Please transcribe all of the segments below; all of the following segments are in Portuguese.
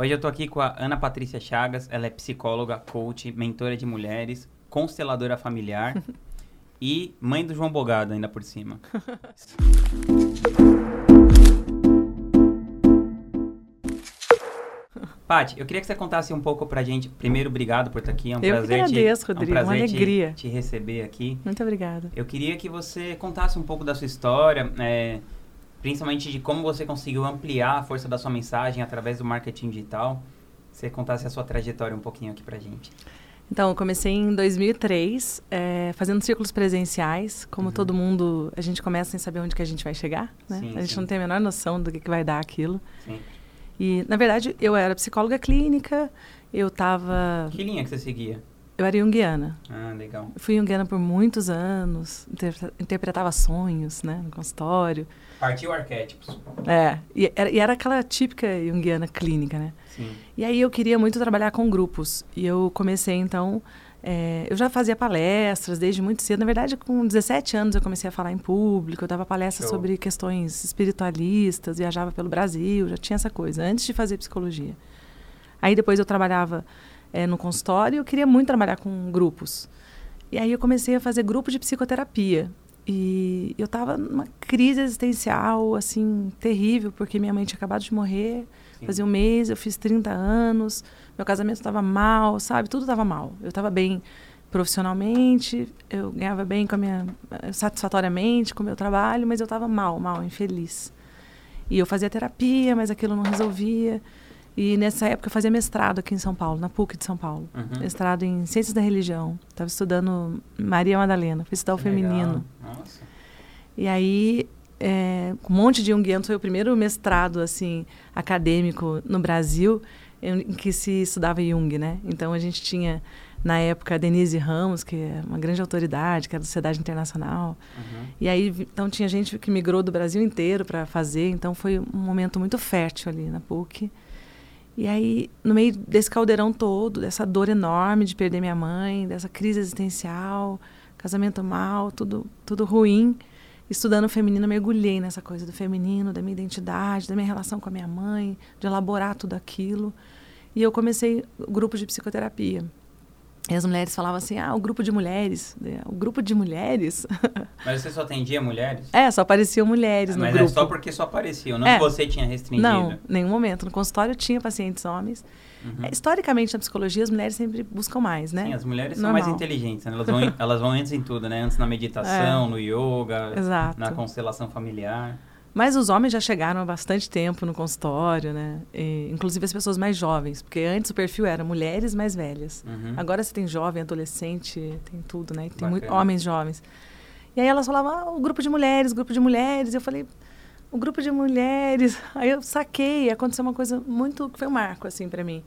Hoje eu tô aqui com a Ana Patrícia Chagas, ela é psicóloga, coach, mentora de mulheres, consteladora familiar e mãe do João Bogado ainda por cima. Paty, eu queria que você contasse um pouco pra gente. Primeiro, obrigado por estar aqui. É um eu prazer agradeço, te, Rodrigo. É um prazer uma alegria. Te, te, receber aqui. Muito obrigada. Eu queria que você contasse um pouco da sua história, é, principalmente de como você conseguiu ampliar a força da sua mensagem através do marketing digital. Você contasse a sua trajetória um pouquinho aqui pra gente. Então, eu comecei em 2003, é, fazendo círculos presenciais. Como uhum. todo mundo, a gente começa sem saber onde que a gente vai chegar, né? Sim, a gente sim. não tem a menor noção do que, que vai dar aquilo. Sim. E, na verdade, eu era psicóloga clínica, eu estava... Que linha que você seguia? Eu era junguiana. Ah, legal. Fui junguiana por muitos anos, inter interpretava sonhos, né, no consultório. Partiu arquétipos. É, e era, e era aquela típica junguiana clínica, né? Sim. E aí eu queria muito trabalhar com grupos. E eu comecei, então, é, eu já fazia palestras desde muito cedo. Na verdade, com 17 anos eu comecei a falar em público. Eu dava palestras Show. sobre questões espiritualistas, viajava pelo Brasil, já tinha essa coisa, antes de fazer psicologia. Aí depois eu trabalhava é, no consultório eu queria muito trabalhar com grupos. E aí eu comecei a fazer grupo de psicoterapia. E eu estava numa crise existencial, assim, terrível, porque minha mãe tinha acabado de morrer. Sim. Fazia um mês, eu fiz 30 anos, meu casamento estava mal, sabe? Tudo estava mal. Eu estava bem profissionalmente, eu ganhava bem com a minha satisfatoriamente com o meu trabalho, mas eu estava mal, mal, infeliz. E eu fazia terapia, mas aquilo não resolvia. E nessa época eu fazia mestrado aqui em São Paulo, na PUC de São Paulo. Uhum. Mestrado em Ciências da Religião. Estava estudando Maria Madalena, fui estudar o feminino. Nossa. E aí é, um monte de junguianos. Foi o primeiro mestrado assim acadêmico no Brasil em, em que se estudava Jung, né? Então a gente tinha na época a Denise Ramos, que é uma grande autoridade, que é da Sociedade Internacional. Uhum. E aí então tinha gente que migrou do Brasil inteiro para fazer. Então foi um momento muito fértil ali na PUC. E aí, no meio desse caldeirão todo, dessa dor enorme de perder minha mãe, dessa crise existencial, casamento mal, tudo, tudo ruim, estudando o feminino, mergulhei nessa coisa do feminino, da minha identidade, da minha relação com a minha mãe, de elaborar tudo aquilo. E eu comecei o grupo de psicoterapia. E as mulheres falavam assim: ah, o grupo de mulheres. Né, o grupo de mulheres. Mas você só atendia mulheres? É, só apareciam mulheres no Mas grupo. Mas é só porque só apareciam, não é. que você tinha restringido. Não, nenhum momento. No consultório tinha pacientes homens. Uhum. É, historicamente, na psicologia, as mulheres sempre buscam mais, né? Sim, as mulheres Normal. são mais inteligentes. Né? Elas, vão, elas vão antes em tudo, né? Antes na meditação, É. no yoga, Exato. na constelação familiar. Mas os homens já chegaram há bastante tempo no consultório, né? E, inclusive as pessoas mais jovens, porque antes o perfil era mulheres mais velhas. Uhum. Agora você tem jovem, adolescente, tem tudo, né? E tem muito, homens jovens. E aí elas falavam, ah, o grupo de mulheres, grupo de mulheres. Eu falei, o grupo de mulheres. Aí eu saquei, aconteceu uma coisa muito que foi um marco assim para mim,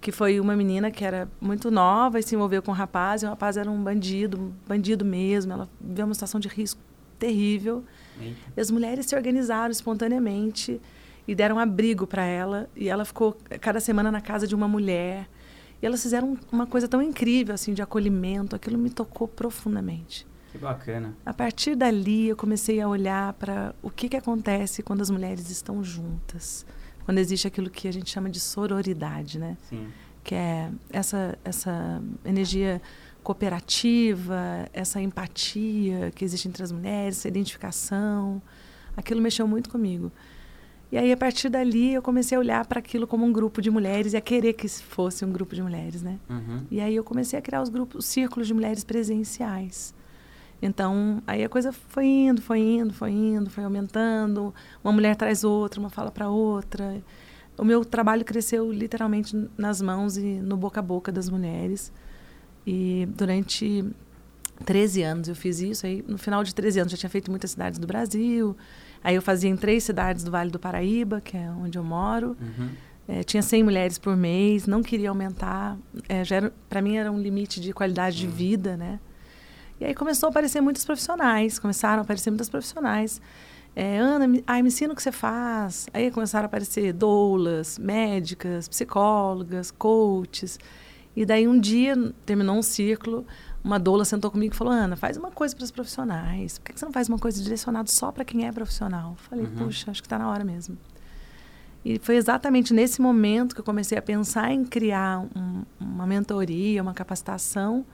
que foi uma menina que era muito nova e se envolveu com um rapaz, e o rapaz era um bandido, um bandido mesmo. Ela viveu uma situação de risco terrível. Eita. E as mulheres se organizaram espontaneamente e deram abrigo para ela. E ela ficou cada semana na casa de uma mulher. E elas fizeram uma coisa tão incrível, assim, de acolhimento. Aquilo me tocou profundamente. Que bacana. A partir dali, eu comecei a olhar para o que, que acontece quando as mulheres estão juntas. Quando existe aquilo que a gente chama de sororidade, né? Sim. Que é essa, essa energia cooperativa, essa empatia que existe entre as mulheres, essa identificação. Aquilo mexeu muito comigo. E aí, a partir dali, eu comecei a olhar para aquilo como um grupo de mulheres e a querer que fosse um grupo de mulheres, né? Uhum. E aí eu comecei a criar os grupos, os círculos de mulheres presenciais. Então, aí a coisa foi indo, foi indo, foi indo, foi aumentando. Uma mulher traz outra, uma fala para outra. O meu trabalho cresceu literalmente nas mãos e no boca a boca das mulheres. E durante 13 anos eu fiz isso. Aí, no final de 13 anos, já tinha feito muitas cidades do Brasil. Aí eu fazia em três cidades do Vale do Paraíba, que é onde eu moro. Uhum. É, tinha 100 mulheres por mês, não queria aumentar. É, para mim era um limite de qualidade de vida, né? E aí começou a aparecer muitos profissionais, começaram a aparecer muitas profissionais. É, Ana, me, ai, me ensina o que você faz. Aí começaram a aparecer doulas, médicas, psicólogas, coaches. E daí um dia, terminou um círculo, uma doula sentou comigo e falou, Ana, faz uma coisa para os profissionais. Por que você não faz uma coisa direcionada só para quem é profissional? Falei, Uhum. puxa, acho que está na hora mesmo. E foi exatamente nesse momento que eu comecei a pensar em criar um, uma mentoria, uma capacitação,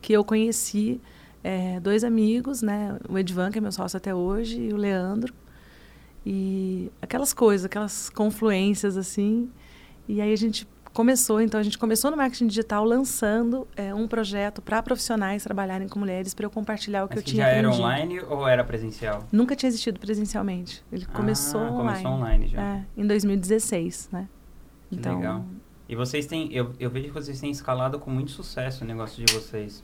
que eu conheci é, dois amigos, né? O Edvan, que é meu sócio até hoje, e o Leandro. E aquelas coisas, aquelas confluências assim. E aí a gente começou, então a gente começou no marketing digital lançando é, um projeto para profissionais trabalharem com mulheres para eu compartilhar o que Mas eu que tinha já aprendido. era online ou era presencial? Nunca tinha existido presencialmente. Ele Ah, começou online. Começou online já. É, em 2016, né? Que então, legal. E vocês têm, eu, eu vejo que vocês têm escalado com muito sucesso o negócio de vocês.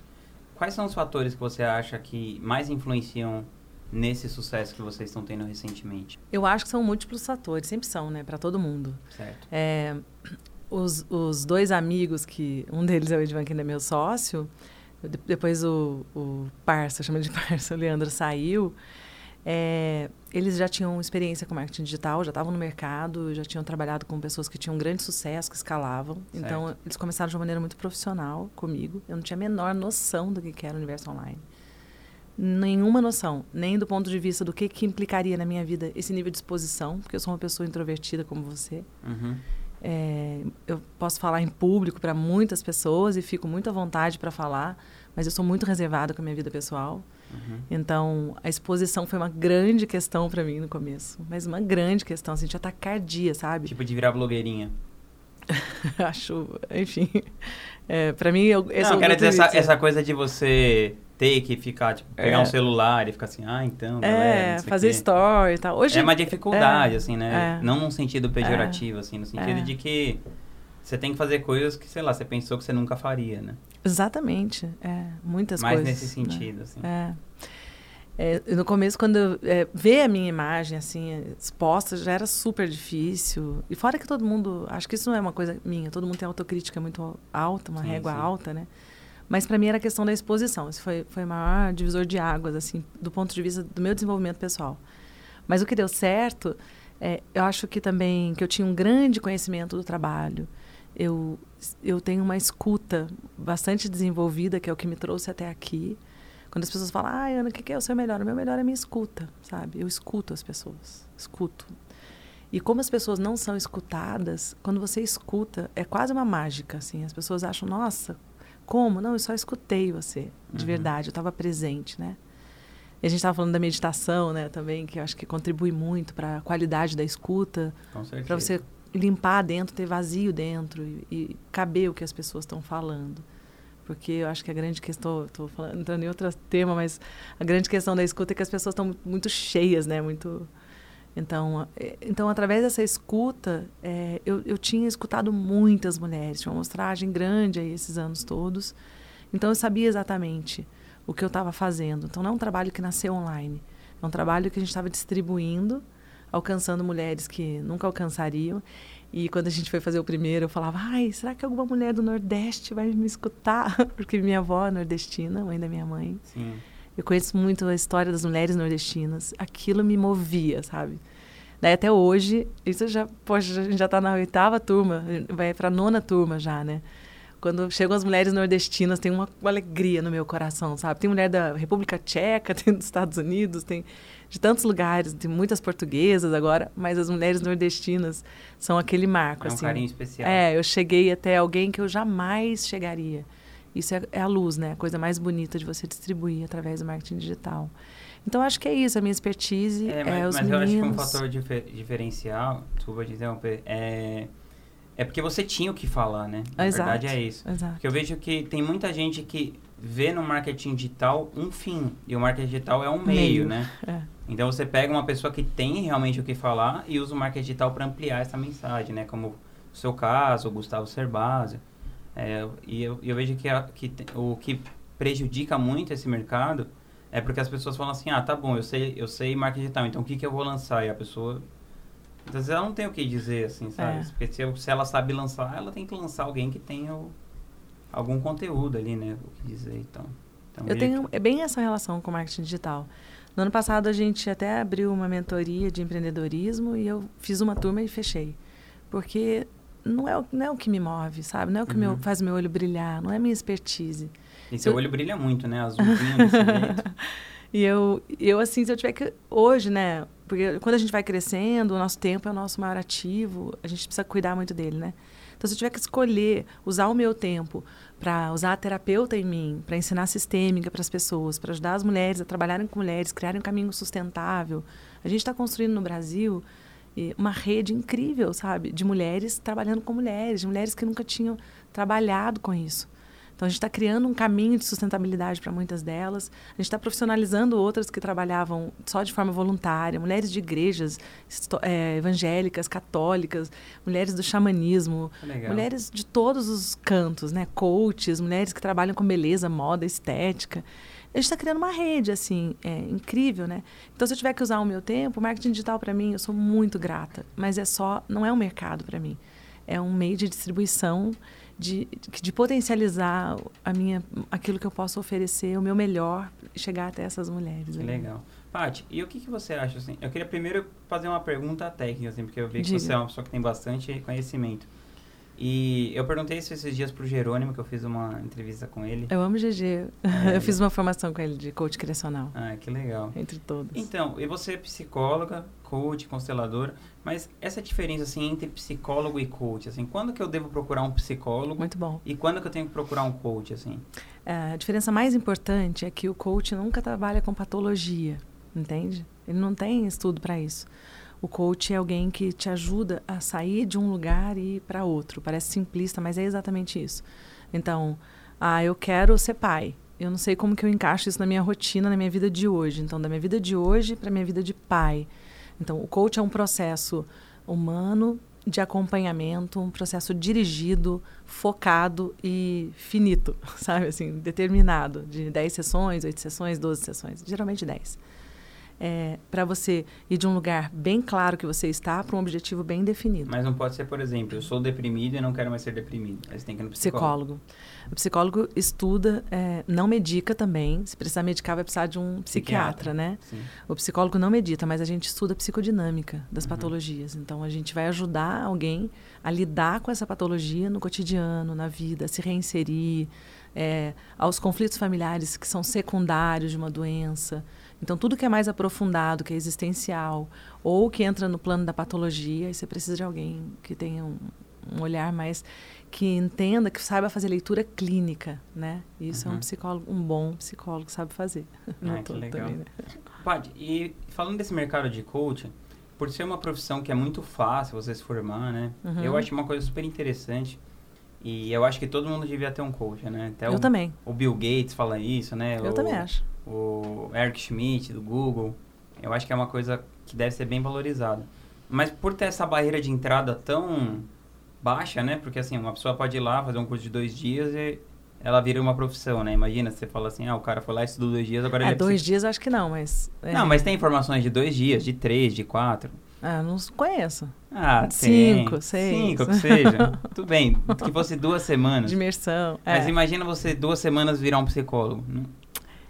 Quais são os fatores que você acha que mais influenciam nesse sucesso que vocês estão tendo recentemente? eu acho que são múltiplos fatores, sempre são, né, para todo mundo. Certo. É, os, os dois amigos, que um deles é o Edvan, que ainda é meu sócio, de- depois o, o Parça, chama de Parça, o Leandro saiu. é, eles já tinham experiência com marketing digital, já estavam no mercado, já tinham trabalhado com pessoas que tinham grande sucesso, que escalavam. Então, Certo. eles começaram de uma maneira muito profissional comigo. Eu não tinha a menor noção do que que era o universo online. Nenhuma noção, nem do ponto de vista do que, que implicaria na minha vida esse nível de exposição, porque eu sou uma pessoa introvertida como você. Uhum. É, eu posso falar em público para muitas pessoas e fico muito à vontade para falar, mas eu sou muito reservada com a minha vida pessoal. Uhum. Então, a exposição foi uma grande questão para mim no começo, mas uma grande questão, assim, de tacardia, sabe? Tipo de virar blogueirinha. Acho, enfim. É, para mim, eu, é Não, o quero meu dizer essa, essa coisa de você ter que ficar, tipo, pegar É. um celular e ficar assim, ah, então, galera, É, sei o fazer quê. story e tal. Hoje, É uma dificuldade, é, assim, né? é. Não num sentido pejorativo, assim, no sentido É. de que você tem que fazer coisas que, sei lá, você pensou que você nunca faria, né? Exatamente, é, muitas Mais coisas. nesse né? sentido, assim. É. É, no começo, quando eu, é, ver a minha imagem assim exposta já era super difícil. E fora que todo mundo, acho que isso não é uma coisa minha, todo mundo tem autocrítica muito alta, uma Sim, régua sim. alta, né? Mas para mim era a questão da exposição. Isso foi, foi o maior divisor de águas, assim, do ponto de vista do meu desenvolvimento pessoal. Mas o que deu certo, é, eu acho que também que eu tinha um grande conhecimento do trabalho. Eu, eu tenho uma escuta bastante desenvolvida, que é o que me trouxe até aqui. Quando as pessoas falam, ah, Ana, o que que é o seu melhor? O meu melhor é a minha escuta, sabe? Eu escuto as pessoas, escuto. E como as pessoas não são escutadas, quando você escuta, é quase uma mágica, assim. As pessoas acham, nossa, como? Não, eu só escutei você, de Uhum. verdade, eu estava presente, né? E a gente estava falando da meditação, né, também, que eu acho que contribui muito para a qualidade da escuta, para você limpar dentro, ter vazio dentro e, e caber o que as pessoas estão falando. Porque eu acho que a grande questão, estou entrando em outro tema, mas a grande questão da escuta é que as pessoas estão muito cheias, né? Muito. Então, é, então através dessa escuta, é, eu, eu tinha escutado muitas mulheres, tinha uma amostragem grande aí esses anos todos. Então, eu sabia exatamente o que eu estava fazendo. Então, não é um trabalho que nasceu online, é um trabalho que a gente estava distribuindo, alcançando mulheres que nunca alcançariam. E quando a gente foi fazer o primeiro, eu falava: ai, será que alguma mulher do Nordeste vai me escutar? Porque minha avó é nordestina, mãe da minha mãe. Sim. Eu conheço muito a história das mulheres nordestinas. Aquilo me movia, sabe? Daí até hoje, isso já, poxa, a gente já está na oitava turma, vai para a nona turma já, né? Quando chegam as mulheres nordestinas, tem uma, uma alegria no meu coração, sabe? Tem mulher da República Tcheca, tem dos Estados Unidos, tem de tantos lugares, tem muitas portuguesas agora, mas as mulheres nordestinas são aquele marco, É um assim. carinho especial. É, eu cheguei até alguém que eu jamais chegaria. Isso é, é a luz, né? A coisa mais bonita de você distribuir através do marketing digital. Então, acho que é isso. A minha expertise é, É, mas, os mas eu acho que um meninos. fator difer- diferencial, desculpa te interromper, é, é porque você tinha o que falar, né? Na Exato. verdade é isso. Exato. Porque eu vejo que tem muita gente que vê no marketing digital um fim, e o marketing digital é um meio, Meio. né? É. Então você pega uma pessoa que tem realmente o que falar e usa o marketing digital para ampliar essa mensagem, né? Como o seu caso, o Gustavo Cerbasi. É, e eu, eu vejo que, a- que te- o que prejudica muito esse mercado é porque as pessoas falam assim, ah, tá bom, eu sei, eu sei marketing digital, então o que, que eu vou lançar? E a pessoa... Às vezes ela não tem o que dizer, assim, sabe? É. Porque se, se ela sabe lançar, ela tem que lançar alguém que tenha o- algum conteúdo ali, né? O que dizer, então... então Eu tenho é bem essa relação com marketing digital. No ano passado, a gente até abriu uma mentoria de empreendedorismo e eu fiz uma turma e fechei. Porque não é, o- não é o que me move, sabe? Não é o que Uhum. meu, faz meu olho brilhar, não é a minha expertise. E seu eu- olho brilha muito, né? Azulzinho desse jeito. E eu, eu, assim, se eu tiver que. Hoje, né? Porque quando a gente vai crescendo, o nosso tempo é o nosso maior ativo, a gente precisa cuidar muito dele, né? Então, se eu tiver que escolher usar o meu tempo para usar a terapeuta em mim, para ensinar sistêmica para as pessoas, para ajudar as mulheres a trabalharem com mulheres, criarem um caminho sustentável, a gente está construindo no Brasil uma rede incrível, sabe, de mulheres trabalhando com mulheres, de mulheres que nunca tinham trabalhado com isso. Então, a gente está criando um caminho de sustentabilidade para muitas delas. A gente está profissionalizando outras que trabalhavam só de forma voluntária, mulheres de igrejas é, evangélicas, católicas, mulheres do xamanismo, Legal. mulheres de todos os cantos, né? Coaches, mulheres que trabalham com beleza, moda, estética. A gente está criando uma rede, assim, é, incrível, né? Então, se eu tiver que usar o meu tempo, o marketing digital, para mim, eu sou muito grata. Mas é só, não é um mercado para mim. É um meio de distribuição de, de potencializar a minha, aquilo que eu posso oferecer, o meu melhor, chegar até essas mulheres. Que legal. Paty, e o que, que você acha, assim? Eu queria primeiro fazer uma pergunta técnica, assim, porque eu vi que Diga. você é uma pessoa que tem bastante conhecimento. E eu perguntei isso esses dias pro Jerônimo, que eu fiz uma entrevista com ele. Eu amo o GG. É, eu fiz uma formação com ele de coach criacional. Ah, que legal. Entre todos. Então, e você é psicóloga, coach, consteladora, mas essa diferença assim entre psicólogo e coach, assim, quando que eu devo procurar um psicólogo? Muito bom. E quando que eu tenho que procurar um coach, assim? É, a diferença mais importante é que o coach nunca trabalha com patologia, entende? Ele não tem estudo para isso. O coach é alguém que te ajuda a sair de um lugar e ir para outro. Parece simplista, mas é exatamente isso. Então, ah, eu quero ser pai. Eu não sei como que eu encaixo isso na minha rotina, na minha vida de hoje. Então, da minha vida de hoje para minha vida de pai. Então, o coach é um processo humano de acompanhamento, um processo dirigido, focado e finito, sabe assim, determinado, de 10 sessões, 8 sessões, 12 sessões, geralmente 10 é, para você ir de um lugar bem claro que você está para um objetivo bem definido. Mas não pode ser, por exemplo, eu sou deprimido e não quero mais ser deprimido. Aí você tem que ir no psicólogo. psicólogo. O psicólogo estuda, é, não medica também. Se precisar medicar, vai precisar de um psiquiatra, psiquiatra né? Sim. O psicólogo não medita, mas a gente estuda a psicodinâmica das uhum. patologias. Então, a gente vai ajudar alguém a lidar com essa patologia no cotidiano, na vida, se reinserir, é, aos conflitos familiares que são secundários de uma doença. Então, tudo que é mais aprofundado, que é existencial, ou que entra no plano da patologia, você precisa de alguém que tenha um, um olhar mais que entenda, que saiba fazer leitura clínica, né? Isso uhum. é um uhum. psicólogo, um bom psicólogo sabe fazer. Ah, que legal. Também, né? Pode. E falando desse mercado de coaching, por ser uma profissão que é muito fácil você se formar, né? Uhum. Eu acho uma coisa super interessante. E eu acho que todo mundo devia ter um coach, né? Até eu o, também. O Bill Gates fala isso, né? Eu o, também acho o Eric Schmidt do Google. Eu acho que é uma coisa que deve ser bem valorizada. Mas por ter essa barreira de entrada tão baixa, né? Porque assim, uma pessoa pode ir lá fazer um curso de dois dias e ela vira uma profissão, né? Imagina, você fala assim, ah, o cara foi lá e estudou dois dias, agora é, ele é dois dias acho que não, mas... É... Não, mas tem informações de dois dias, de três, de quatro. Ah, não conheço. Ah, Cinco, tem. seis. Cinco, que seja. Tudo bem, que fosse duas semanas. De imersão. Mas é. imagina você duas semanas virar um psicólogo.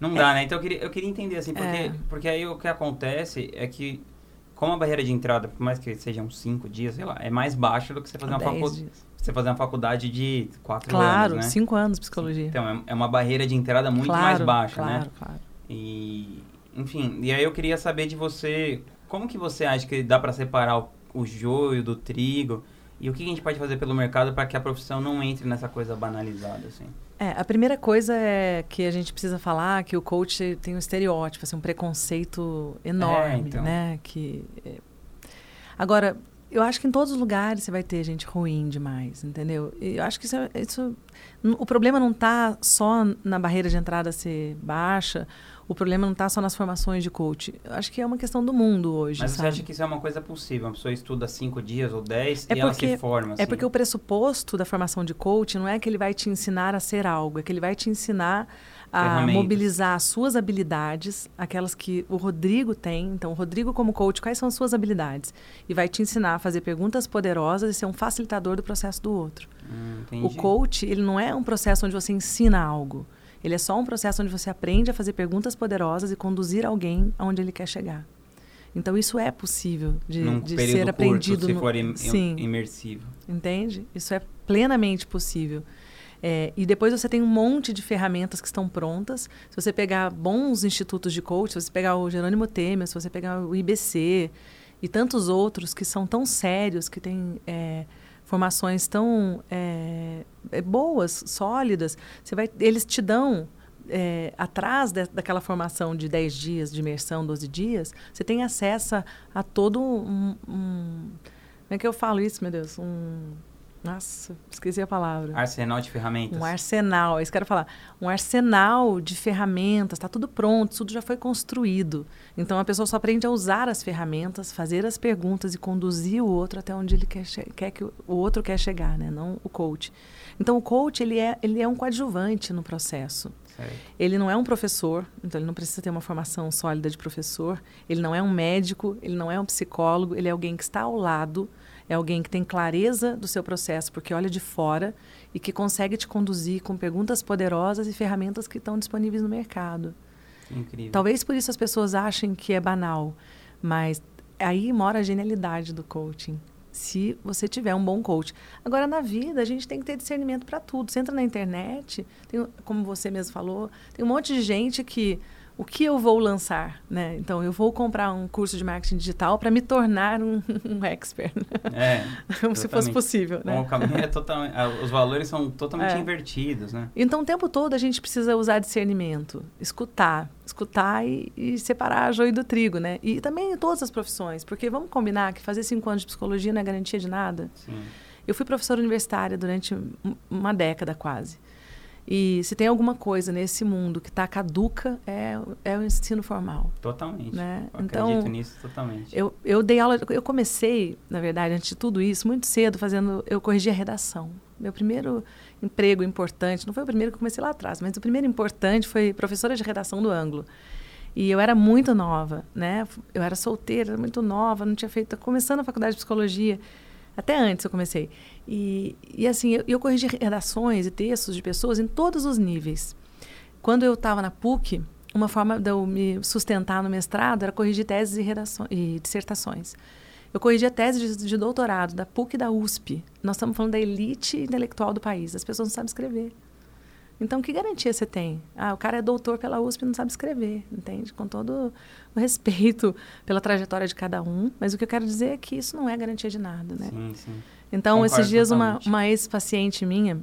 Não dá, né? Então eu queria, eu queria entender, assim, porque, é. porque aí o que acontece é que, como a barreira de entrada, por mais que sejam cinco dias, sei lá, é mais baixa do que você fazer uma faculdade. Você fazer uma faculdade de quatro claro, anos, né? Claro, cinco anos de psicologia. Então, é, é uma barreira de entrada muito claro, mais baixa, claro, né? Claro, claro. E, enfim, e aí eu queria saber de você, como que você acha que dá para separar o, o joio do trigo? E o que a gente pode fazer pelo mercado para que a profissão não entre nessa coisa banalizada, assim? É, a primeira coisa é que a gente precisa falar que o coach tem um estereótipo, assim, um preconceito enorme, é, então. né? Que é... agora eu acho que em todos os lugares você vai ter gente ruim demais, entendeu? E eu acho que isso, é, isso o problema não está só na barreira de entrada ser baixa o problema não está só nas formações de coach. Eu acho que é uma questão do mundo hoje. Mas sabe? você acha que isso é uma coisa possível? Uma pessoa estuda cinco dias ou dez é e porque, ela se forma? É assim. É porque o pressuposto da formação de coach não é que ele vai te ensinar a ser algo, é que ele vai te ensinar a mobilizar as suas habilidades, aquelas que o Rodrigo tem. Então, o Rodrigo, como coach, quais são as suas habilidades? E vai te ensinar a fazer perguntas poderosas e ser um facilitador do processo do outro. Hum, o coach, ele não é um processo onde você ensina algo. Ele é só um processo onde você aprende a fazer perguntas poderosas e conduzir alguém aonde ele quer chegar. Então isso é possível de, de ser aprendido. Curto, se for im Sim. imersivo. Entende? Isso é plenamente possível. É, e depois você tem um monte de ferramentas que estão prontas. Se você pegar bons institutos de coach, se você pegar o Jerônimo Temer, se você pegar o IBC e tantos outros que são tão sérios, que têm é, formações tão é, é boas, sólidas, você vai, eles te dão é, atrás de, daquela formação de 10 dias, de imersão, 12 dias, você tem acesso a, todo um, um, Como é que eu falo isso, meu Deus? Um nossa, esqueci a palavra. Arsenal de ferramentas. Um arsenal, é isso que eu quero falar. Um arsenal de ferramentas, está tudo pronto, tudo já foi construído. Então a pessoa só aprende a usar as ferramentas, fazer as perguntas e conduzir o outro até onde ele quer, quer que o outro quer chegar, né? não o coach. Então o coach ele é, ele é um coadjuvante no processo. Ele não é um professor, então ele não precisa ter uma formação sólida de professor. Ele não é um médico, ele não é um psicólogo, ele é alguém que está ao lado é alguém que tem clareza do seu processo, porque olha de fora e que consegue te conduzir com perguntas poderosas e ferramentas que estão disponíveis no mercado. Incrível. Talvez por isso as pessoas achem que é banal, mas aí mora a genialidade do coaching. Se você tiver um bom coach. Agora, na vida, a gente tem que ter discernimento para tudo. Você entra na internet, tem, como você mesmo falou, tem um monte de gente que o que eu vou lançar, né? Então, eu vou comprar um curso de marketing digital para me tornar um, um expert. É, Como se fosse possível, né? Bom, o caminho é totalmente, os valores são totalmente é. invertidos, né? Então, o tempo todo a gente precisa usar discernimento, escutar, escutar e, e separar a joio do trigo, né? E também em todas as profissões, porque vamos combinar que fazer cinco anos de psicologia não é garantia de nada. Sim. Eu fui professora universitária durante uma década quase. E se tem alguma coisa nesse mundo que está caduca, é, é o ensino formal. Totalmente. Né? Eu então, acredito nisso totalmente. Eu, eu dei aula, eu comecei, na verdade, antes de tudo isso, muito cedo, fazendo, eu corrigi a redação. Meu primeiro emprego importante, não foi o primeiro que eu comecei lá atrás, mas o primeiro importante foi professora de redação do Ângulo. E eu era muito nova, né? Eu era solteira, muito nova, não tinha feito, começando a faculdade de psicologia. Até antes eu comecei. E, e assim, eu, eu corrigi redações e textos de pessoas em todos os níveis. Quando eu estava na PUC, uma forma de eu me sustentar no mestrado era corrigir teses e, redações, e dissertações. Eu corrigi a tese de, de, doutorado da PUC e da USP. Nós estamos falando da elite intelectual do país. As pessoas não sabem escrever. Então, que garantia você tem? Ah, o cara é doutor pela USP e não sabe escrever, entende? Com todo o respeito pela trajetória de cada um. Mas o que eu quero dizer é que isso não é garantia de nada, né? Sim, sim. Então, Concordo esses dias, uma, uma ex-paciente minha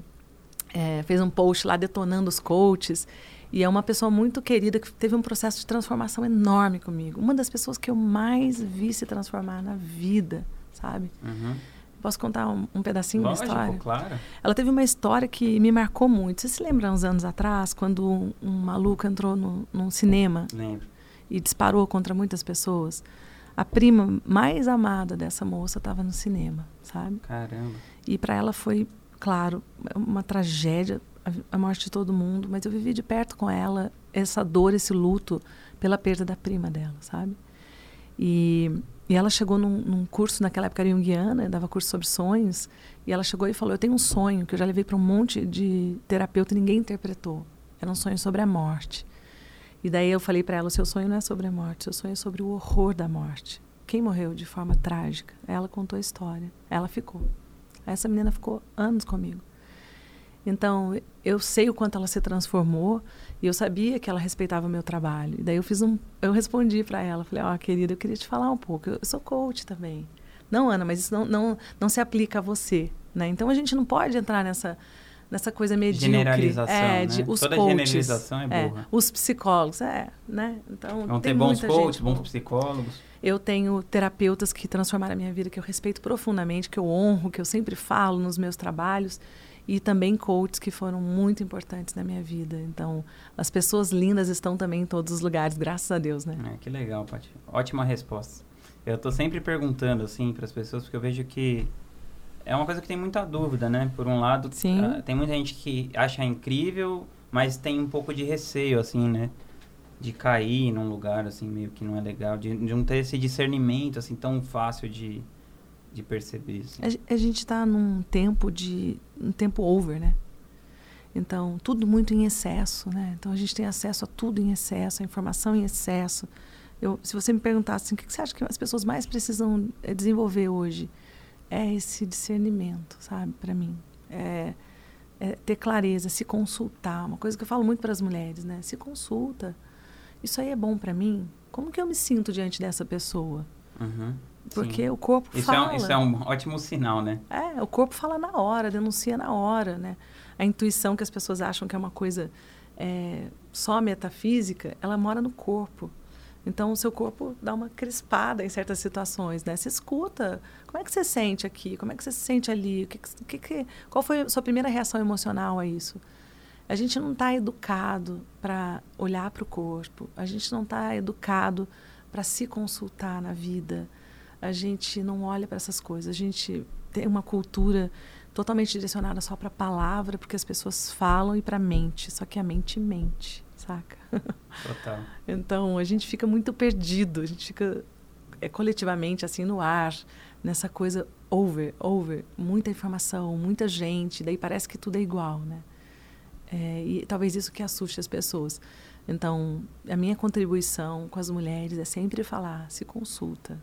é, fez um post lá detonando os coaches. E é uma pessoa muito querida que teve um processo de transformação enorme comigo. Uma das pessoas que eu mais vi se transformar na vida, sabe? Uhum. Posso contar um, um pedacinho Lógico, da história? claro. Ela teve uma história que me marcou muito. Você se lembra uns anos atrás, quando um, um maluco entrou no, num cinema? Lembro. E disparou contra muitas pessoas? A prima mais amada dessa moça estava no cinema, sabe? Caramba. E para ela foi, claro, uma tragédia, a, a morte de todo mundo. Mas eu vivi de perto com ela essa dor, esse luto pela perda da prima dela, sabe? E e ela chegou num, num curso, naquela época era junguiana, dava curso sobre sonhos, e ela chegou e falou: Eu tenho um sonho que eu já levei para um monte de terapeuta e ninguém interpretou. Era um sonho sobre a morte. E daí eu falei para ela: seu sonho não é sobre a morte, seu sonho é sobre o horror da morte. Quem morreu de forma trágica? Ela contou a história. Ela ficou. Essa menina ficou anos comigo. Então, eu sei o quanto ela se transformou e eu sabia que ela respeitava o meu trabalho. E daí eu fiz um, eu respondi para ela, falei: "Ó, oh, querida, eu queria te falar um pouco. Eu sou coach também". Não, Ana, mas isso não não, não se aplica a você, né? Então a gente não pode entrar nessa nessa coisa medíocre. Generalização, é, de, né? os Toda coaches, generalização é burra. É, os psicólogos, é, né? Então, Vão tem ter bons coaches, gente, bons psicólogos. Eu tenho terapeutas que transformaram a minha vida, que eu respeito profundamente, que eu honro, que eu sempre falo nos meus trabalhos e também coaches que foram muito importantes na minha vida. Então, as pessoas lindas estão também em todos os lugares, graças a Deus, né? É, que legal, Paty. Ótima resposta. Eu estou sempre perguntando assim para as pessoas porque eu vejo que é uma coisa que tem muita dúvida, né? Por um lado, uh, tem muita gente que acha incrível, mas tem um pouco de receio assim, né? De cair num lugar assim meio que não é legal, de, de não ter esse discernimento assim tão fácil de de perceber isso. A, a gente está num tempo de um tempo over, né? Então tudo muito em excesso, né? Então a gente tem acesso a tudo em excesso, a informação em excesso. Eu, se você me perguntasse assim, o que você acha que as pessoas mais precisam eh, desenvolver hoje, é esse discernimento, sabe? Para mim, é, é ter clareza, se consultar. Uma coisa que eu falo muito para as mulheres, né? Se consulta. Isso aí é bom para mim? Como que eu me sinto diante dessa pessoa? Uhum. Porque Sim. o corpo isso fala. É um, isso é um ótimo sinal, né? É, o corpo fala na hora, denuncia na hora, né? A intuição que as pessoas acham que é uma coisa é, só metafísica, ela mora no corpo. Então, o seu corpo dá uma crispada em certas situações, né? Você escuta. Como é que você sente aqui? Como é que você se sente ali? O que, que, que, qual foi a sua primeira reação emocional a isso? A gente não está educado para olhar para o corpo. A gente não está educado para se consultar na vida. A gente não olha para essas coisas. A gente tem uma cultura totalmente direcionada só para a palavra, porque as pessoas falam e para a mente. Só que a mente mente saca? Total. então a gente fica muito perdido, a gente fica é, coletivamente assim no ar, nessa coisa over, over, muita informação, muita gente, daí parece que tudo é igual, né? É, e talvez isso que assuste as pessoas. Então, a minha contribuição com as mulheres é sempre falar, se consulta.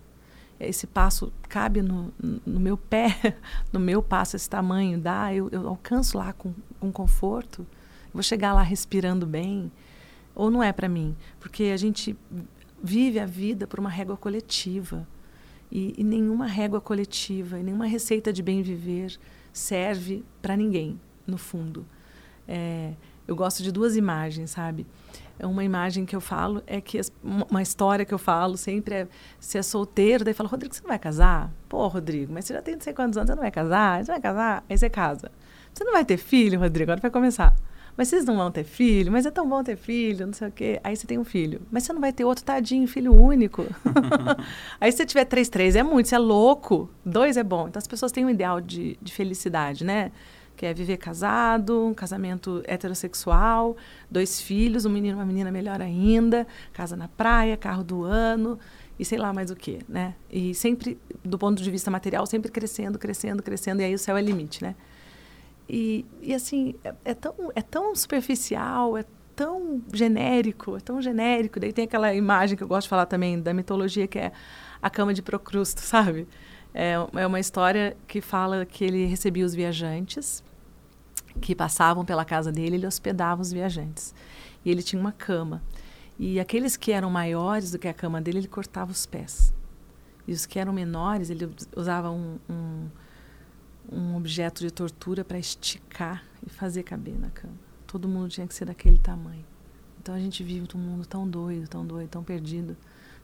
Esse passo cabe no, no meu pé, no meu passo, esse tamanho, dá, eu, eu alcanço lá com, com conforto, vou chegar lá respirando bem, ou não é para mim? Porque a gente vive a vida por uma régua coletiva. E, e nenhuma régua coletiva, e nenhuma receita de bem viver serve para ninguém, no fundo. É, eu gosto de duas imagens, sabe? Uma imagem que eu falo é que as, uma história que eu falo sempre é se é solteiro, daí fala, Rodrigo, você não vai casar? Pô, Rodrigo, mas você já tem não sei quantos anos, você não vai casar? Você vai casar? Aí você casa. Você não vai ter filho, Rodrigo? Agora vai começar mas vocês não vão ter filho, mas é tão bom ter filho, não sei o quê. Aí você tem um filho, mas você não vai ter outro tadinho, filho único. Aí se você tiver três, três é muito, você é louco. Dois é bom. Então as pessoas têm um ideal de, de felicidade, né? Que é viver casado, um casamento heterossexual, dois filhos, um menino e uma menina melhor ainda, casa na praia, carro do ano e sei lá mais o que, né? E sempre, do ponto de vista material, sempre crescendo, crescendo, crescendo, e aí o céu é limite, né? E, e assim, é, é, tão, é tão superficial, é tão genérico, é tão genérico. Daí tem aquela imagem que eu gosto de falar também da mitologia, que é a cama de Procrusto, sabe? É, é uma história que fala que ele recebia os viajantes que passavam pela casa dele, ele hospedava os viajantes. E ele tinha uma cama. E aqueles que eram maiores do que a cama dele, ele cortava os pés. E os que eram menores, ele usava um, um um objeto de tortura para esticar e fazer caber na cama. Todo mundo tinha que ser daquele tamanho. Então a gente vive um mundo tão doido, tão doido, tão perdido,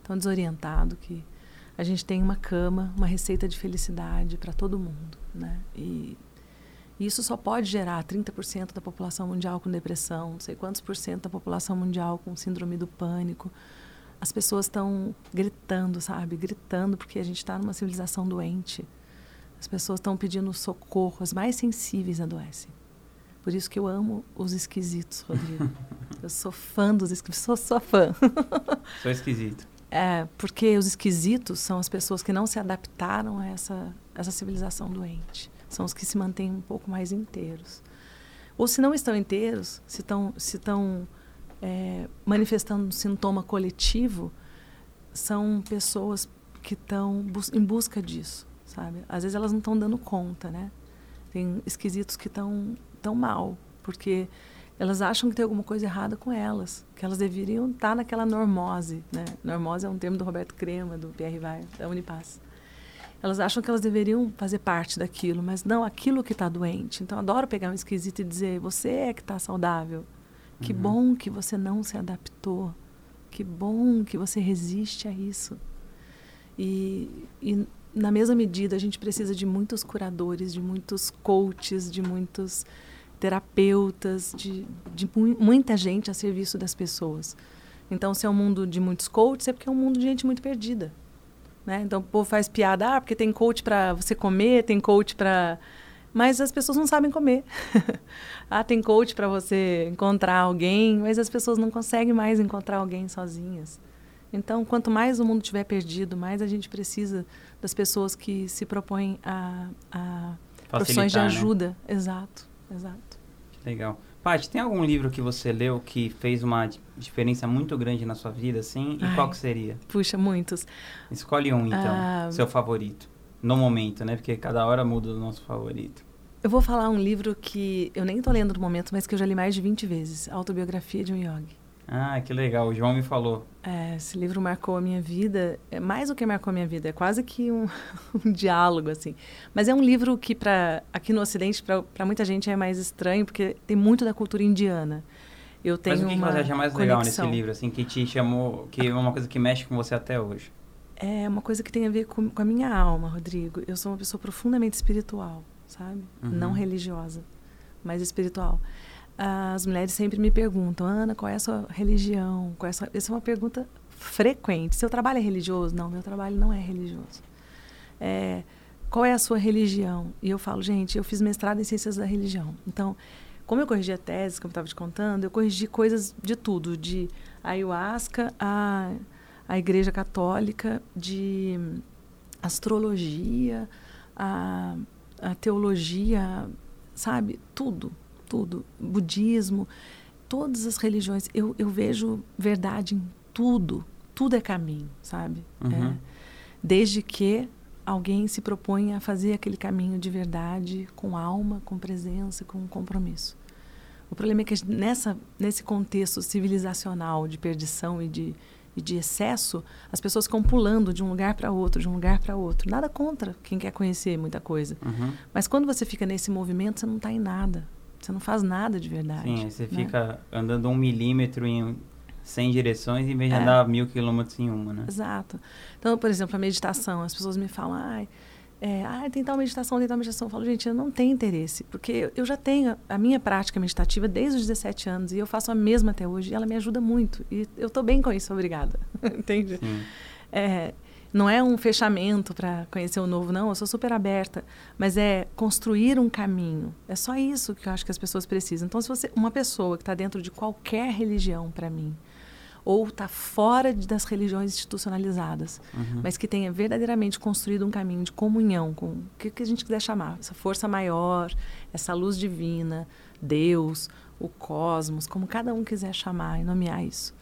tão desorientado que a gente tem uma cama, uma receita de felicidade para todo mundo, né? E, isso só pode gerar 30% da população mundial com depressão, não sei quantos por cento da população mundial com síndrome do pânico. As pessoas estão gritando, sabe? Gritando porque a gente está numa civilização doente. As pessoas estão pedindo socorro, as mais sensíveis adoecem. Por isso que eu amo os esquisitos, Rodrigo. eu sou fã dos esquisitos, sou, sou fã. sou esquisito. É, porque os esquisitos são as pessoas que não se adaptaram a essa, essa civilização doente. São os que se mantêm um pouco mais inteiros. Ou se não estão inteiros, se estão, se estão é, manifestando um sintoma coletivo, são pessoas que estão bus em busca disso sabe? Às vezes elas não estão dando conta, né? Tem esquisitos que estão tão mal, porque elas acham que tem alguma coisa errada com elas, que elas deveriam estar tá naquela normose, né? Normose é um termo do Roberto Crema, do Pierre Vai, da Unipaz. Elas acham que elas deveriam fazer parte daquilo, mas não aquilo que está doente. Então, adoro pegar um esquisito e dizer: você é que está saudável. Que uhum. bom que você não se adaptou. Que bom que você resiste a isso. E, e na mesma medida, a gente precisa de muitos curadores, de muitos coaches, de muitos terapeutas, de, de muita gente a serviço das pessoas. Então, se é um mundo de muitos coaches, é porque é um mundo de gente muito perdida. Né? Então, o povo faz piada, ah, porque tem coach para você comer, tem coach para... Mas as pessoas não sabem comer. ah, tem coach para você encontrar alguém, mas as pessoas não conseguem mais encontrar alguém sozinhas. Então, quanto mais o mundo tiver perdido, mais a gente precisa das pessoas que se propõem a, a profissões de né? ajuda. Né? Exato, exato. Legal. Paty, tem algum livro que você leu que fez uma diferença muito grande na sua vida, assim? E Ai, qual que seria? Puxa, muitos. Escolhe um, então, ah, seu favorito. No momento, né? Porque cada hora muda o nosso favorito. Eu vou falar um livro que eu nem estou lendo no momento, mas que eu já li mais de 20 vezes. Autobiografia de um Yogi. Ah, que legal. O João me falou. É, esse livro marcou a minha vida. É mais do que marcou a minha vida. É quase que um, um diálogo, assim. Mas é um livro que, pra, aqui no Ocidente, para muita gente é mais estranho, porque tem muito da cultura indiana. Eu tenho Mas o que, uma que você acha mais conexão. legal nesse livro, assim, que te chamou, que é uma coisa que mexe com você até hoje? É uma coisa que tem a ver com, com a minha alma, Rodrigo. Eu sou uma pessoa profundamente espiritual, sabe? Uhum. Não religiosa, mas espiritual. As mulheres sempre me perguntam, Ana, qual é a sua religião? Qual é sua... Essa é uma pergunta frequente. Seu trabalho é religioso? Não, meu trabalho não é religioso. É, qual é a sua religião? E eu falo, gente, eu fiz mestrado em ciências da religião. Então, como eu corrigi a tese, como eu estava te contando, eu corrigi coisas de tudo, de ayahuasca a, a igreja católica, de astrologia, a, a teologia, sabe? Tudo, tudo. Budismo, todas as religiões. Eu, eu vejo verdade em tudo. Tudo é caminho, sabe? Uhum. É, desde que alguém se propõe a fazer aquele caminho de verdade com alma, com presença, com compromisso. O problema é que nessa, nesse contexto civilizacional de perdição e de, e de excesso, as pessoas ficam pulando de um lugar para outro, de um lugar para outro. Nada contra quem quer conhecer muita coisa. Uhum. Mas quando você fica nesse movimento, você não está em nada. Você não faz nada de verdade. Sim, você né? fica andando um milímetro em 100 direções em vez de É. andar mil quilômetros em uma, né? Exato. Então, por exemplo, a meditação, as pessoas me falam, ai, é, ah, tem tal meditação, tem tal meditação. Eu falo, gente, eu não tenho interesse, porque eu já tenho a minha prática meditativa desde os 17 anos e eu faço a mesma até hoje e ela me ajuda muito. E eu estou bem com isso, obrigada. Entende? É, não é um fechamento para conhecer o novo, não. Eu sou super aberta, mas é construir um caminho. É só isso que eu acho que as pessoas precisam. Então, se você, uma pessoa que está dentro de qualquer religião, para mim, ou está fora de, das religiões institucionalizadas, Uhum. mas que tenha verdadeiramente construído um caminho de comunhão com o que, que a gente quiser chamar, essa força maior, essa luz divina, Deus, o cosmos, como cada um quiser chamar e nomear isso.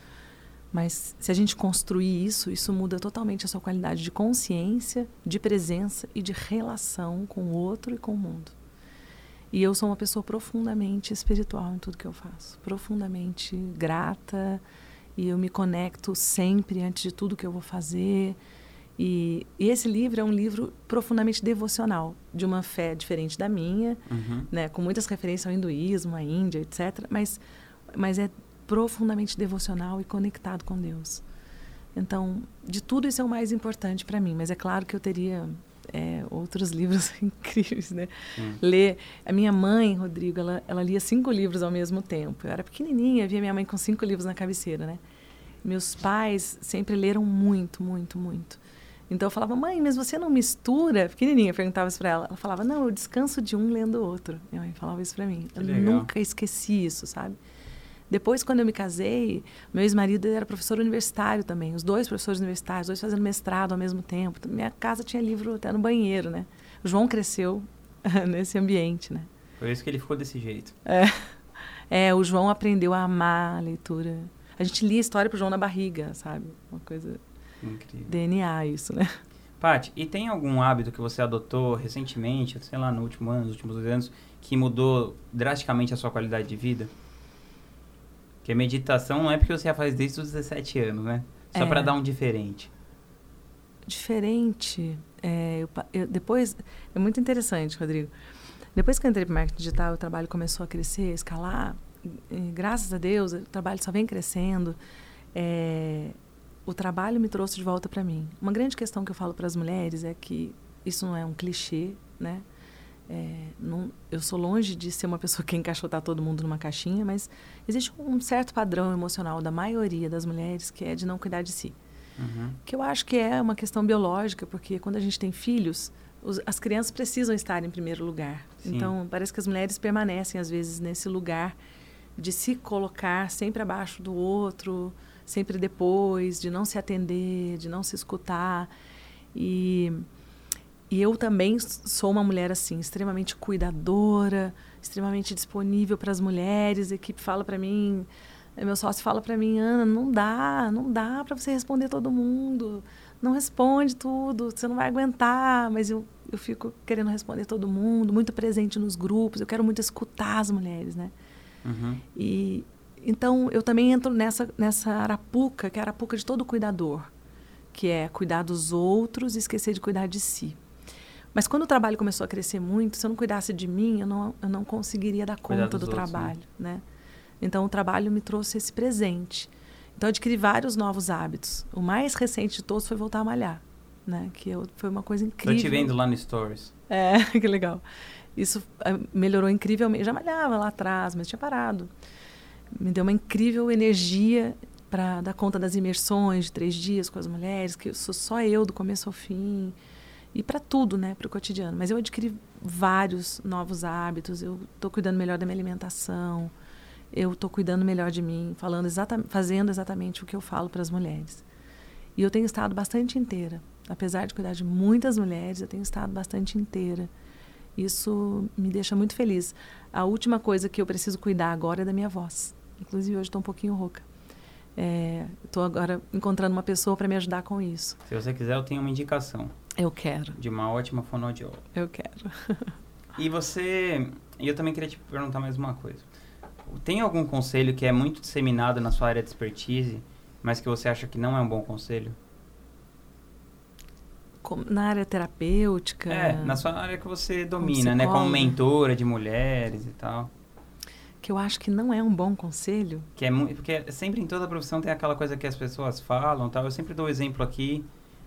Mas se a gente construir isso, isso muda totalmente a sua qualidade de consciência, de presença e de relação com o outro e com o mundo. E eu sou uma pessoa profundamente espiritual em tudo que eu faço, profundamente grata, e eu me conecto sempre antes de tudo que eu vou fazer. E, e esse livro é um livro profundamente devocional, de uma fé diferente da minha, Uhum. né, com muitas referências ao hinduísmo, à Índia, etc. Mas, mas é profundamente devocional e conectado com Deus. Então, de tudo isso é o mais importante para mim. Mas é claro que eu teria é, outros livros incríveis, né? Sim. Ler. A minha mãe, Rodrigo, ela, ela lia cinco livros ao mesmo tempo. Eu era pequenininha, via minha mãe com cinco livros na cabeceira, né? Meus pais sempre leram muito, muito, muito. Então eu falava, mãe, mas você não mistura? Pequenininha, eu perguntava isso para ela. Ela falava, não, eu descanso de um lendo o outro. Minha mãe falava isso para mim. Que Eu legal. nunca esqueci isso, sabe? Depois, quando eu me casei, meu ex-marido era professor universitário também. Os dois professores universitários, os dois fazendo mestrado ao mesmo tempo. Minha casa tinha livro até no banheiro, né? O João cresceu nesse ambiente, né? Por isso que ele ficou desse jeito. É, o João aprendeu a amar a leitura. A gente lia história pro João na barriga, sabe? Uma coisa Incrível. DNA isso, né? Paty, e tem algum hábito que você adotou recentemente, sei lá, no último ano, nos últimos dois anos, que mudou drasticamente a sua qualidade de vida? Porque a meditação não é porque você já faz desde os 17 anos, né? Só É. pra dar um diferente. Diferente. É, eu eu- depois, é muito interessante, Rodrigo. Depois que eu entrei para marketing digital, o trabalho começou a crescer, a escalar. E, graças a Deus, o trabalho só vem crescendo. É, o trabalho me trouxe de volta para mim. Uma grande questão que eu falo para as mulheres é que isso não é um clichê, né? É, não- eu sou longe de ser uma pessoa que encaixotar todo mundo numa caixinha, mas existe um certo padrão emocional da maioria das mulheres que é de não cuidar de si Uhum. que eu acho que é uma questão biológica, porque quando a gente tem filhos, os- as crianças precisam estar em primeiro lugar. Sim. Então, parece que as mulheres permanecem, às vezes, nesse lugar de se colocar sempre abaixo do outro, sempre depois, de não se atender, de não se escutar. E, e eu também sou uma mulher assim, extremamente cuidadora, extremamente disponível para as mulheres. A equipe fala para mim, meu sócio fala para mim, Ana, não dá, não dá para você responder todo mundo. Não responde tudo, você não vai aguentar. Mas eu, eu fico querendo responder todo mundo, muito presente nos grupos, eu quero muito escutar as mulheres, né? Uhum. E então eu também entro nessa nessa arapuca, que é a arapuca de todo cuidador, que é cuidar dos outros e esquecer de cuidar de si. Mas quando o trabalho começou a crescer muito, se eu não cuidasse de mim, eu não, eu não conseguiria dar conta do outros, né? trabalho, né? né? Então o trabalho me trouxe esse presente. Então eu adquiri vários novos hábitos. O mais recente de todos foi voltar a malhar, né? Que eu, foi uma coisa incrível. Tô te vendo lá no Stories. É, que legal. Isso eh, melhorou incrivelmente. Eu já malhava lá atrás, mas tinha parado. Me deu uma incrível energia para dar conta das imersões de três dias com as mulheres, que eu sou só eu do começo ao fim e para tudo, né, para o cotidiano. Mas eu adquiri vários novos hábitos. Eu estou cuidando melhor da minha alimentação. Eu estou cuidando melhor de mim, falando exatamente, fazendo exatamente o que eu falo para as mulheres. E eu tenho estado bastante inteira, apesar de cuidar de muitas mulheres, eu tenho estado bastante inteira. Isso me deixa muito feliz. A última coisa que eu preciso cuidar agora é da minha voz. Inclusive hoje estou um pouquinho rouca. Estou é, agora encontrando uma pessoa para me ajudar com isso. Se você quiser, eu tenho uma indicação. Eu quero. De uma ótima fonoaudióloga. Eu quero. e você. E eu também queria te perguntar mais uma coisa. Tem algum conselho que é muito disseminado na sua área de expertise, mas que você acha que não é um bom conselho? na área terapêutica? É, na sua área que você domina, como né? Como mentora de mulheres e tal. Que eu acho que não é um bom conselho. Que é muito, porque sempre em toda profissão tem aquela coisa que as pessoas falam, tal. Eu sempre dou exemplo aqui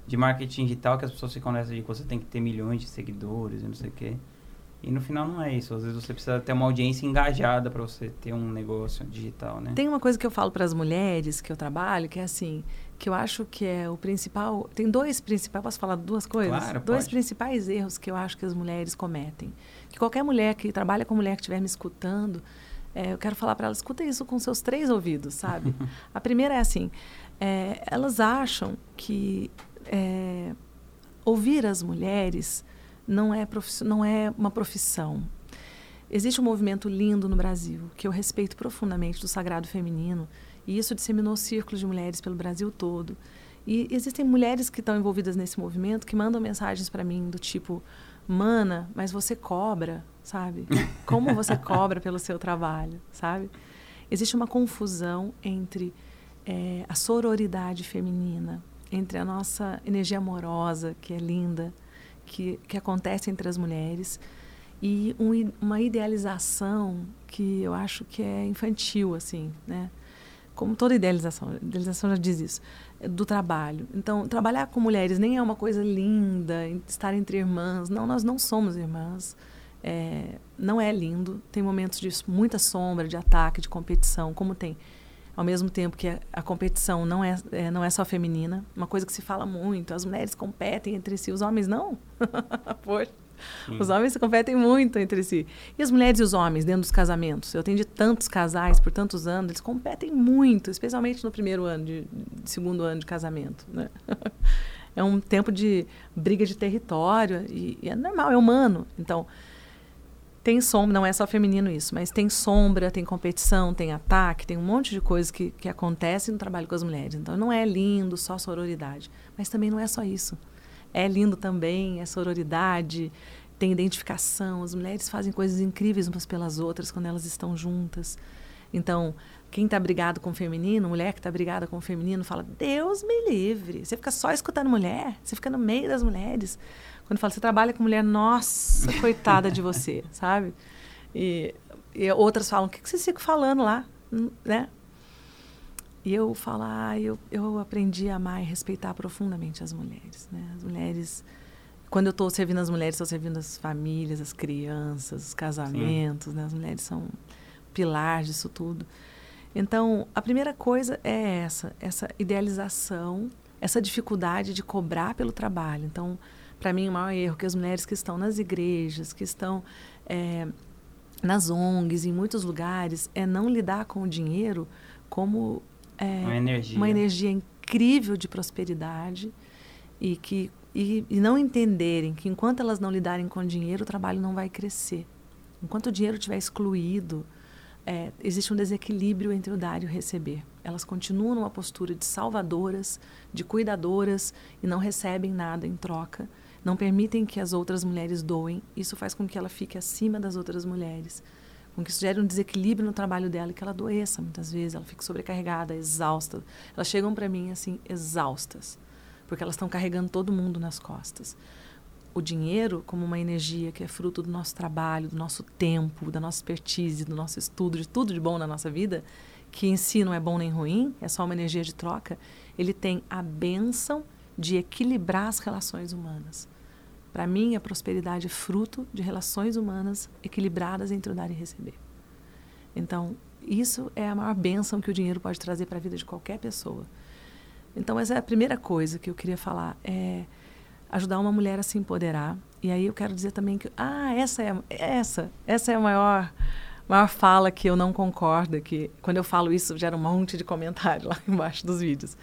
de marketing digital que as pessoas ficam nessa de que você tem que ter milhões de seguidores e não sei o quê. E no final não é isso. Às vezes você precisa ter uma audiência engajada para você ter um negócio digital, né? Tem uma coisa que eu falo para as mulheres que eu trabalho, que é assim, que eu acho que é o principal. Tem dois principais. Posso falar duas coisas? Claro, dois pode. principais erros que eu acho que as mulheres cometem. Que qualquer mulher que trabalha com mulher que estiver me escutando, é, eu quero falar para ela: escuta isso com seus três ouvidos, sabe? A primeira é assim: é, elas acham que é, ouvir as mulheres não é, não é uma profissão. Existe um movimento lindo no Brasil, que eu respeito profundamente, do sagrado feminino, e isso disseminou círculos de mulheres pelo Brasil todo. E existem mulheres que estão envolvidas nesse movimento que mandam mensagens para mim do tipo: Mana, mas você cobra, sabe? Como você cobra pelo seu trabalho, sabe? Existe uma confusão entre é, a sororidade feminina entre a nossa energia amorosa, que é linda, que, que acontece entre as mulheres, e um, uma idealização que eu acho que é infantil, assim, né? Como toda idealização, idealização já diz isso, do trabalho. Então, trabalhar com mulheres nem é uma coisa linda, estar entre irmãs. Não, nós não somos irmãs. É, não é lindo. Tem momentos de muita sombra, de ataque, de competição, como tem ao mesmo tempo que a, a competição não é, é, não é só feminina, uma coisa que se fala muito, as mulheres competem entre si, os homens não. Poxa. Sim. Os homens competem muito entre si. E as mulheres e os homens dentro dos casamentos? Eu atendi tantos casais por tantos anos, eles competem muito, especialmente no primeiro ano, de, de segundo ano de casamento. Né? é um tempo de briga de território e, e é normal, é humano. Então, tem sombra, não é só feminino isso, mas tem sombra, tem competição, tem ataque, tem um monte de coisas que, que acontecem no trabalho com as mulheres. Então não é lindo só sororidade, mas também não é só isso. É lindo também, é sororidade, tem identificação, as mulheres fazem coisas incríveis umas pelas outras quando elas estão juntas. Então, quem está brigado com o feminino, mulher que está brigada com o feminino, fala: Deus me livre. Você fica só escutando mulher, você fica no meio das mulheres. Quando fala, você trabalha com mulher, nossa, coitada de você, sabe? E, e, outras falam, o que, que vocês ficam falando lá? Né? E eu falo, ah, eu, eu aprendi a amar e respeitar profundamente as mulheres, né? As mulheres... Quando eu estou servindo as mulheres, estou servindo as famílias, as crianças, os casamentos, né? As mulheres são pilar disso tudo. Então, a primeira coisa é essa, essa idealização, essa dificuldade de cobrar pelo trabalho. Então, para mim, o maior erro que as mulheres que estão nas igrejas, que estão é, nas ONGs, em muitos lugares, é não lidar com o dinheiro como é, uma, energia. uma energia incrível de prosperidade e que e, e, não entenderem que enquanto elas não lidarem com o dinheiro, o trabalho não vai crescer. Enquanto o dinheiro estiver excluído, é, existe um desequilíbrio entre o dar e o receber. Elas continuam numa postura de salvadoras, de cuidadoras e não recebem nada em troca não permitem que as outras mulheres doem. Isso faz com que ela fique acima das outras mulheres, com que isso gere um desequilíbrio no trabalho dela e que ela adoeça muitas vezes, ela fique sobrecarregada, exausta. Elas chegam para mim assim, exaustas, porque elas estão carregando todo mundo nas costas. O dinheiro, como uma energia que é fruto do nosso trabalho, do nosso tempo, da nossa expertise, do nosso estudo, de tudo de bom na nossa vida, que em si não é bom nem ruim, é só uma energia de troca, ele tem a benção de equilibrar as relações humanas. Para mim, a prosperidade é fruto de relações humanas equilibradas entre o dar e receber. Então, isso é a maior bênção que o dinheiro pode trazer para a vida de qualquer pessoa. Então, essa é a primeira coisa que eu queria falar, é ajudar uma mulher a se empoderar. E aí eu quero dizer também que, ah, essa é essa, essa é a maior maior fala que eu não concordo, que quando eu falo isso gera um monte de comentário lá embaixo dos vídeos.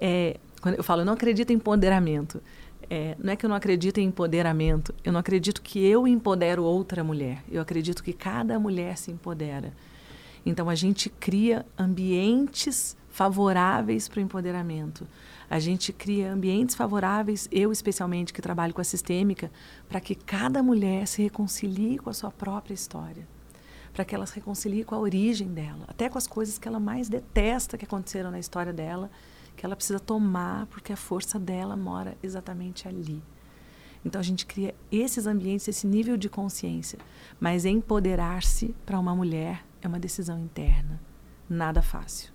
É, quando eu falo, eu não acredito em empoderamento. É, não é que eu não acredito em empoderamento, eu não acredito que eu empodero outra mulher. Eu acredito que cada mulher se empodera. Então a gente cria ambientes favoráveis para o empoderamento. A gente cria ambientes favoráveis, eu especialmente que trabalho com a sistêmica, para que cada mulher se reconcilie com a sua própria história para que ela se reconcilie com a origem dela, até com as coisas que ela mais detesta que aconteceram na história dela, que ela precisa tomar porque a força dela mora exatamente ali. Então a gente cria esses ambientes, esse nível de consciência, mas empoderar-se para uma mulher é uma decisão interna, nada fácil.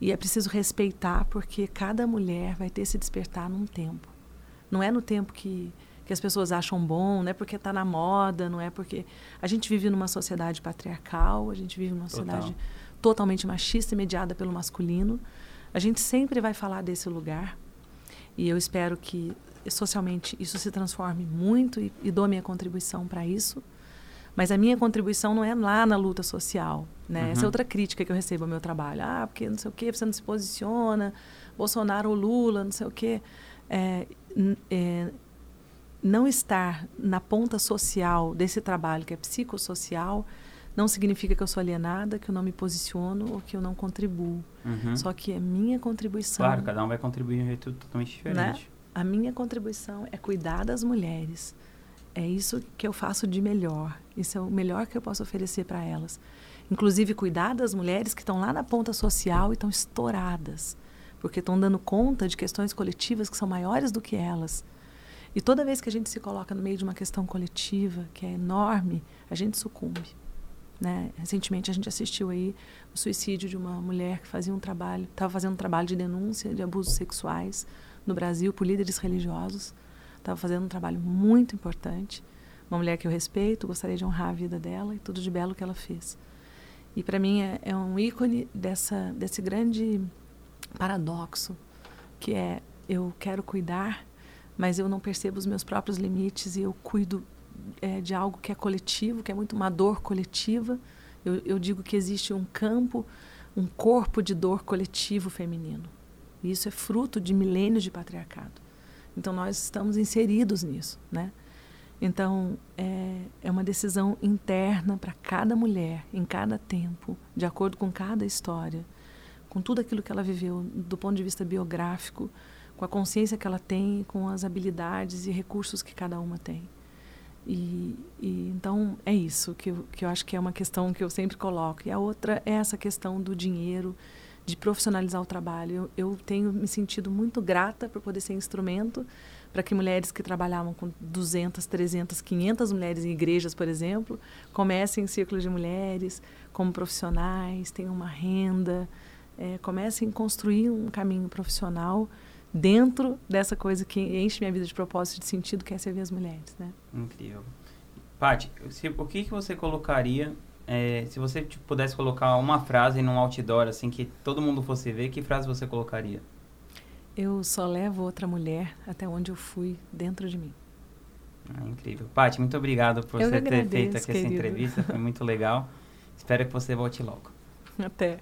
E é preciso respeitar porque cada mulher vai ter esse despertar num tempo. Não é no tempo que que as pessoas acham bom, não é porque está na moda, não é porque. A gente vive numa sociedade patriarcal, a gente vive numa Total. sociedade totalmente machista mediada pelo masculino. A gente sempre vai falar desse lugar. E eu espero que socialmente isso se transforme muito e, e dou minha contribuição para isso. Mas a minha contribuição não é lá na luta social, né? Uhum. Essa é outra crítica que eu recebo ao meu trabalho. Ah, porque não sei o quê, você não se posiciona, Bolsonaro ou Lula, não sei o quê. É, é, não estar na ponta social desse trabalho, que é psicossocial, não significa que eu sou alienada, que eu não me posiciono ou que eu não contribuo. Uhum. Só que a minha contribuição. Claro, cada um vai contribuir de um jeito totalmente diferente. Né? A minha contribuição é cuidar das mulheres. É isso que eu faço de melhor. Isso é o melhor que eu posso oferecer para elas. Inclusive, cuidar das mulheres que estão lá na ponta social e estão estouradas, porque estão dando conta de questões coletivas que são maiores do que elas e toda vez que a gente se coloca no meio de uma questão coletiva, que é enorme, a gente sucumbe. Né? Recentemente a gente assistiu aí o suicídio de uma mulher que fazia um trabalho, estava fazendo um trabalho de denúncia de abusos sexuais no Brasil por líderes religiosos. Estava fazendo um trabalho muito importante. Uma mulher que eu respeito, gostaria de honrar a vida dela e tudo de belo que ela fez. E para mim é, é um ícone dessa, desse grande paradoxo que é eu quero cuidar mas eu não percebo os meus próprios limites e eu cuido é, de algo que é coletivo, que é muito uma dor coletiva. Eu, eu digo que existe um campo, um corpo de dor coletivo feminino. E isso é fruto de milênios de patriarcado. Então nós estamos inseridos nisso, né? Então é, é uma decisão interna para cada mulher, em cada tempo, de acordo com cada história, com tudo aquilo que ela viveu do ponto de vista biográfico, com a consciência que ela tem, com as habilidades e recursos que cada uma tem. E, e, então é isso que eu, que eu acho que é uma questão que eu sempre coloco. E a outra é essa questão do dinheiro, de profissionalizar o trabalho. Eu, eu tenho me sentido muito grata por poder ser instrumento para que mulheres que trabalhavam com 200, 300, 500 mulheres em igrejas, por exemplo, comecem em círculos de mulheres como profissionais, tenham uma renda, é, comecem a construir um caminho profissional dentro dessa coisa que enche minha vida de propósito, de sentido, que é servir as mulheres, né? Incrível. Paty, o que, que você colocaria, é, se você tipo, pudesse colocar uma frase num outdoor, assim, que todo mundo fosse ver, que frase você colocaria? Eu só levo outra mulher até onde eu fui dentro de mim. Ah, incrível. Paty, muito obrigado por eu você ter feito aqui querido. essa entrevista, foi muito legal. Espero que você volte logo. Até.